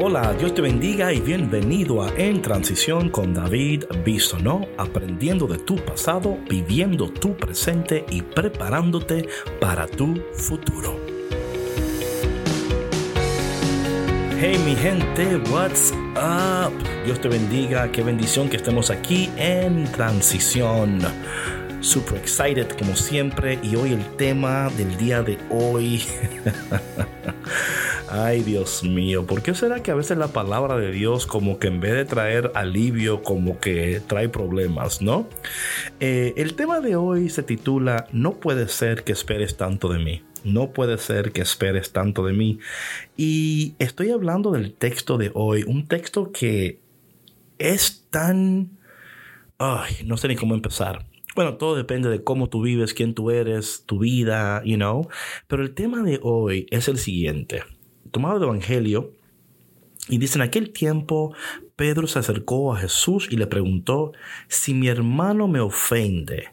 Hola, Dios te bendiga y bienvenido a En Transición con David Bisonó, aprendiendo de tu pasado, viviendo tu presente y preparándote para tu futuro. Hey mi gente, what's up? Dios te bendiga, qué bendición que estemos aquí en Transición. Super excited como siempre y hoy el tema del día de hoy Ay, Dios mío, ¿por qué será que a veces la palabra de Dios como que en vez de traer alivio, como que trae problemas, ¿no? Eh, el tema de hoy se titula No puede ser que esperes tanto de mí. No puede ser que esperes tanto de mí. Y estoy hablando del texto de hoy, un texto que es tan... Ay, no sé ni cómo empezar. Bueno, todo depende de cómo tú vives, quién tú eres, tu vida, you know. Pero el tema de hoy es el siguiente tomado el Evangelio, y dice, en aquel tiempo Pedro se acercó a Jesús y le preguntó, si mi hermano me ofende,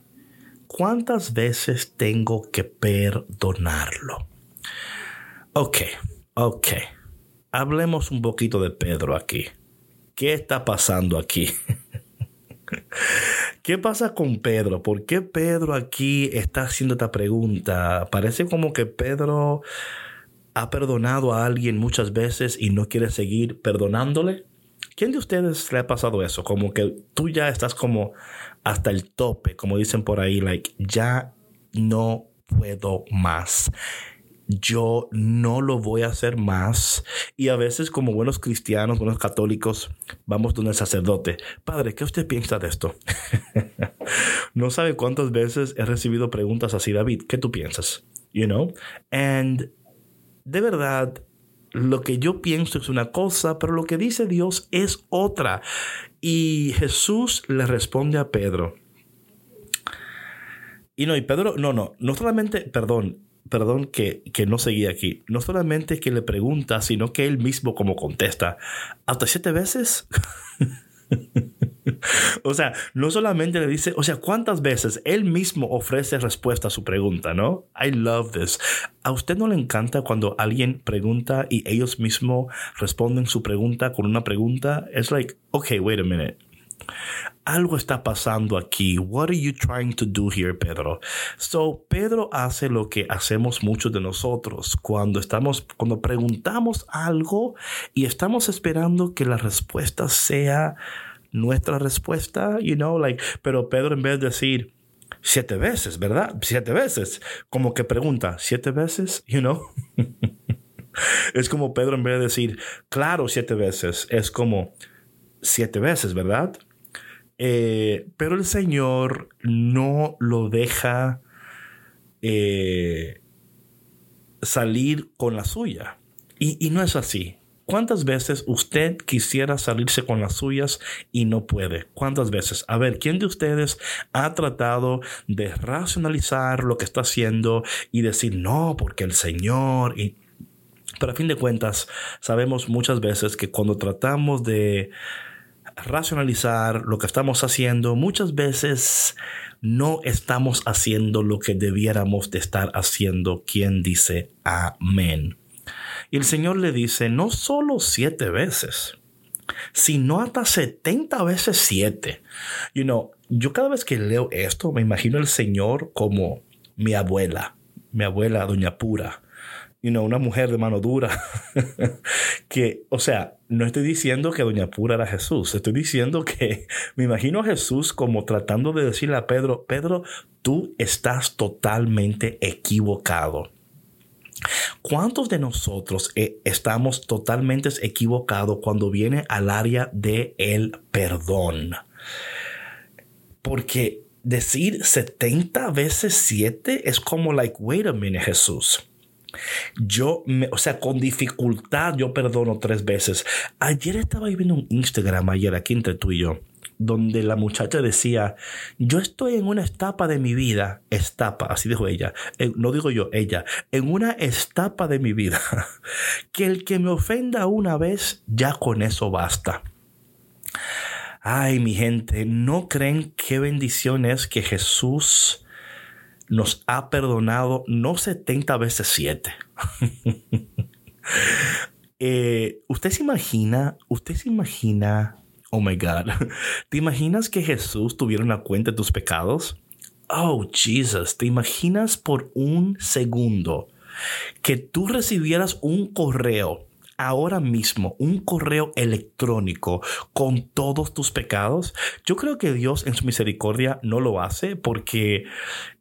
¿cuántas veces tengo que perdonarlo? Ok, ok. Hablemos un poquito de Pedro aquí. ¿Qué está pasando aquí? ¿Qué pasa con Pedro? ¿Por qué Pedro aquí está haciendo esta pregunta? Parece como que Pedro ha perdonado a alguien muchas veces y no quiere seguir perdonándole? ¿Quién de ustedes le ha pasado eso? Como que tú ya estás como hasta el tope, como dicen por ahí, like, ya no puedo más. Yo no lo voy a hacer más. Y a veces como buenos cristianos, buenos católicos, vamos donde el sacerdote. Padre, ¿qué usted piensa de esto? no sabe cuántas veces he recibido preguntas así, David, ¿qué tú piensas? You know? And de verdad, lo que yo pienso es una cosa, pero lo que dice Dios es otra. Y Jesús le responde a Pedro. Y no, y Pedro, no, no, no solamente, perdón, perdón que, que no seguí aquí, no solamente que le pregunta, sino que él mismo como contesta, hasta siete veces. o sea, no solamente le dice, o sea, ¿cuántas veces él mismo ofrece respuesta a su pregunta, no? I love this. ¿A usted no le encanta cuando alguien pregunta y ellos mismos responden su pregunta con una pregunta? Es like, okay, wait a minute. Algo está pasando aquí. What are you trying to do here, Pedro? So, Pedro hace lo que hacemos muchos de nosotros cuando estamos, cuando preguntamos algo y estamos esperando que la respuesta sea nuestra respuesta, you know, like, pero Pedro en vez de decir siete veces, ¿verdad? Siete veces, como que pregunta, siete veces, you know. es como Pedro en vez de decir, claro, siete veces, es como siete veces, ¿verdad? Eh, pero el Señor no lo deja eh, salir con la suya. Y, y no es así. ¿Cuántas veces usted quisiera salirse con las suyas y no puede? ¿Cuántas veces? A ver, ¿quién de ustedes ha tratado de racionalizar lo que está haciendo y decir no, porque el Señor y pero a fin de cuentas, sabemos muchas veces que cuando tratamos de racionalizar lo que estamos haciendo, muchas veces no estamos haciendo lo que debiéramos de estar haciendo. ¿Quién dice amén? El Señor le dice, no solo siete veces, sino hasta 70 veces siete. You know, yo cada vez que leo esto me imagino el Señor como mi abuela, mi abuela Doña Pura, you know, una mujer de mano dura. que, o sea, no estoy diciendo que Doña Pura era Jesús, estoy diciendo que me imagino a Jesús como tratando de decirle a Pedro, Pedro, tú estás totalmente equivocado. ¿Cuántos de nosotros eh, estamos totalmente equivocados cuando viene al área de el perdón? Porque decir 70 veces 7 es como like, wait a minute, Jesús. Yo, me, o sea, con dificultad yo perdono tres veces. Ayer estaba viendo un Instagram, ayer aquí entre tú y yo donde la muchacha decía, yo estoy en una etapa de mi vida, etapa, así dijo ella, no digo yo, ella, en una etapa de mi vida, que el que me ofenda una vez, ya con eso basta. Ay, mi gente, ¿no creen qué bendición es que Jesús nos ha perdonado no 70 veces 7? Eh, ¿Usted se imagina, usted se imagina, oh my God, ¿te imaginas que Jesús tuviera una cuenta de tus pecados? Oh, Jesus, ¿te imaginas por un segundo que tú recibieras un correo ahora mismo un correo electrónico con todos tus pecados, yo creo que Dios en su misericordia no lo hace porque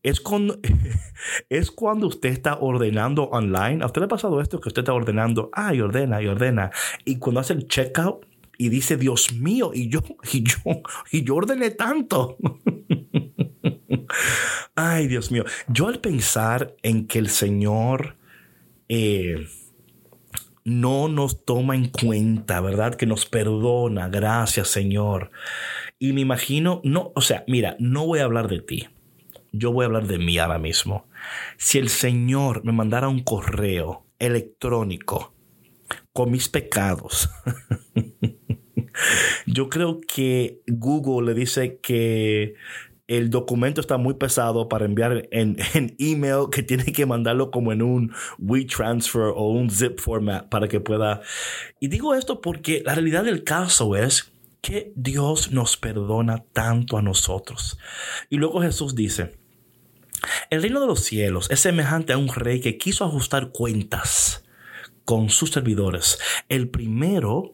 es cuando, es cuando usted está ordenando online. ¿A usted le ha pasado esto que usted está ordenando? Ah, y ordena, y ordena. Y cuando hace el checkout y dice, Dios mío, y yo, y yo, y yo ordené tanto. Ay, Dios mío. Yo al pensar en que el Señor... Eh, no nos toma en cuenta, ¿verdad? Que nos perdona, gracias Señor. Y me imagino, no, o sea, mira, no voy a hablar de ti, yo voy a hablar de mí ahora mismo. Si el Señor me mandara un correo electrónico con mis pecados, yo creo que Google le dice que el documento está muy pesado para enviar en, email, que tiene que mandarlo como en un WeTransfer o un zip format para que pueda. Y digo esto porque la realidad del caso es que Dios nos perdona tanto a nosotros. Y luego Jesús dice, el reino de los cielos es semejante a un rey que quiso ajustar cuentas con sus servidores. El primero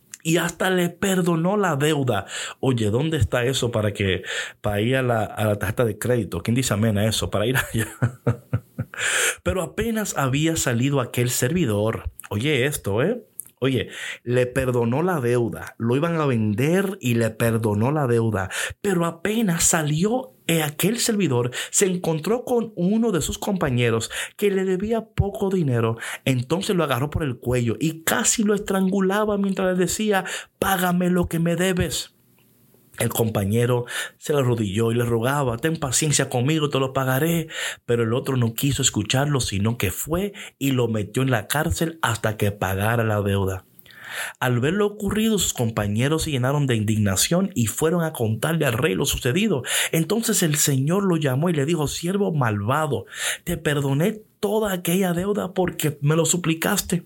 y hasta le perdonó la deuda. Oye, ¿dónde está eso para que para ir a la, a la tarjeta de crédito? ¿Quién dice amén a eso? Para ir allá. Pero apenas había salido aquel servidor. Oye esto, ¿eh? Oye, le perdonó la deuda, lo iban a vender y le perdonó la deuda, pero apenas salió aquel servidor, se encontró con uno de sus compañeros que le debía poco dinero, entonces lo agarró por el cuello y casi lo estrangulaba mientras le decía, págame lo que me debes. El compañero se le arrodilló y le rogaba, ten paciencia conmigo, te lo pagaré. Pero el otro no quiso escucharlo, sino que fue y lo metió en la cárcel hasta que pagara la deuda. Al ver lo ocurrido, sus compañeros se llenaron de indignación y fueron a contarle al rey lo sucedido. Entonces el Señor lo llamó y le dijo, siervo malvado, te perdoné toda aquella deuda porque me lo suplicaste.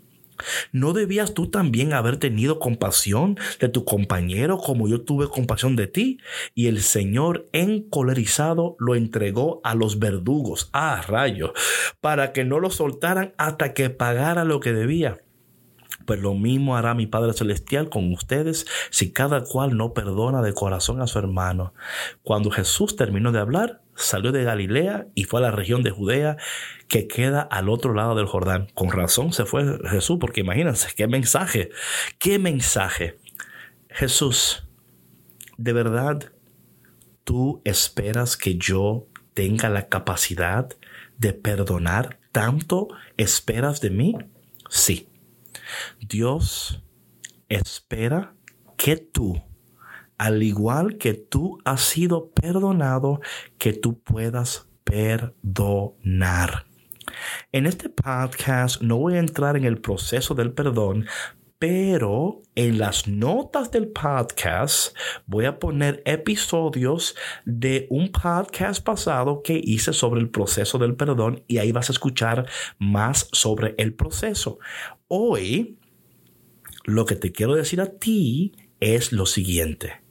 ¿No debías tú también haber tenido compasión de tu compañero como yo tuve compasión de ti? Y el Señor, encolerizado, lo entregó a los verdugos, a ah, rayo, para que no lo soltaran hasta que pagara lo que debía. Pues lo mismo hará mi Padre Celestial con ustedes si cada cual no perdona de corazón a su hermano. Cuando Jesús terminó de hablar, salió de Galilea y fue a la región de Judea que queda al otro lado del Jordán. Con razón se fue Jesús, porque imagínense, qué mensaje, qué mensaje. Jesús, de verdad, tú esperas que yo tenga la capacidad de perdonar tanto esperas de mí? Sí. Dios espera que tú, al igual que tú has sido perdonado, que tú puedas perdonar. En este podcast no voy a entrar en el proceso del perdón, pero en las notas del podcast voy a poner episodios de un podcast pasado que hice sobre el proceso del perdón y ahí vas a escuchar más sobre el proceso. Hoy lo que te quiero decir a ti es lo siguiente.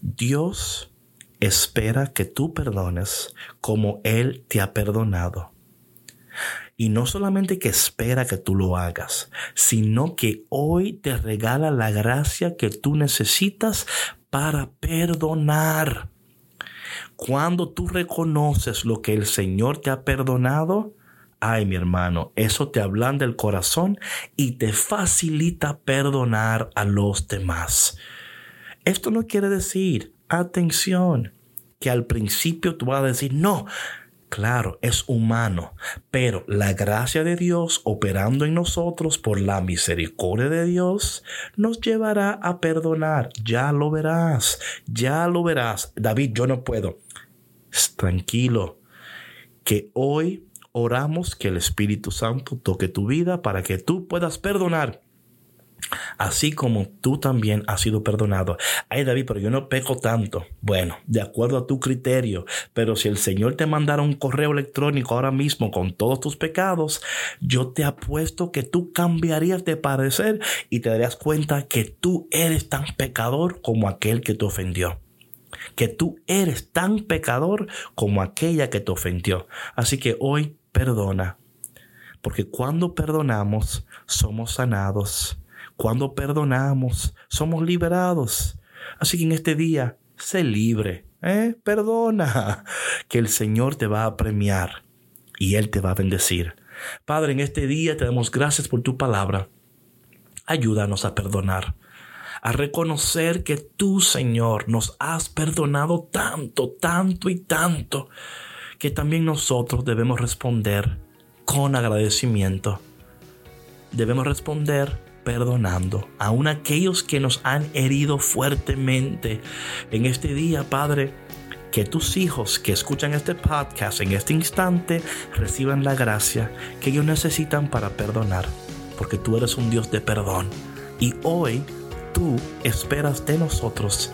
Dios espera que tú perdones como Él te ha perdonado. Y no solamente que espera que tú lo hagas, sino que hoy te regala la gracia que tú necesitas para perdonar. Cuando tú reconoces lo que el Señor te ha perdonado, ay mi hermano, eso te ablanda el corazón y te facilita perdonar a los demás. Esto no quiere decir, atención, que al principio tú vas a decir, no, Claro, es humano, pero la gracia de Dios operando en nosotros por la misericordia de Dios nos llevará a perdonar. Ya lo verás, ya lo verás. David, yo no puedo. Tranquilo, que hoy oramos que el Espíritu Santo toque tu vida para que tú puedas perdonar así como tú también has sido perdonado. Ay, David, pero yo no peco tanto. Bueno, de acuerdo a tu criterio, pero si el Señor te mandara un correo electrónico ahora mismo con todos tus pecados, yo te apuesto que tú cambiarías de parecer y te darías cuenta que tú eres tan pecador como aquel que te ofendió que tú eres tan pecador como aquella que te ofendió. Así que hoy perdona, porque cuando perdonamos somos sanados cuando perdonamos, somos liberados. Así que en este día, sé libre. ¿eh? Perdona, que el Señor te va a premiar y Él te va a bendecir. Padre, en este día te damos gracias por tu palabra. Ayúdanos a perdonar, a reconocer que tú, Señor, nos has perdonado tanto, tanto y tanto, que también nosotros debemos responder con agradecimiento. Debemos responder perdonando, aun aquellos que nos han herido fuertemente. En este día, Padre, que tus hijos que escuchan este podcast en este instante reciban la gracia que ellos necesitan para perdonar, porque tú eres un Dios de perdón. Y hoy tú esperas de nosotros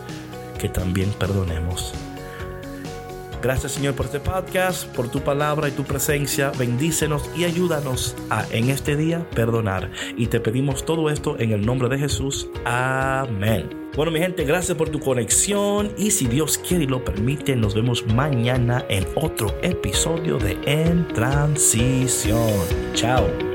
que también perdonemos. Gracias Señor por este podcast, por tu palabra y tu presencia. Bendícenos y ayúdanos a en este día perdonar. Y te pedimos todo esto en el nombre de Jesús. Amén. Bueno mi gente, gracias por tu conexión y si Dios quiere y lo permite, nos vemos mañana en otro episodio de En Transición. Chao.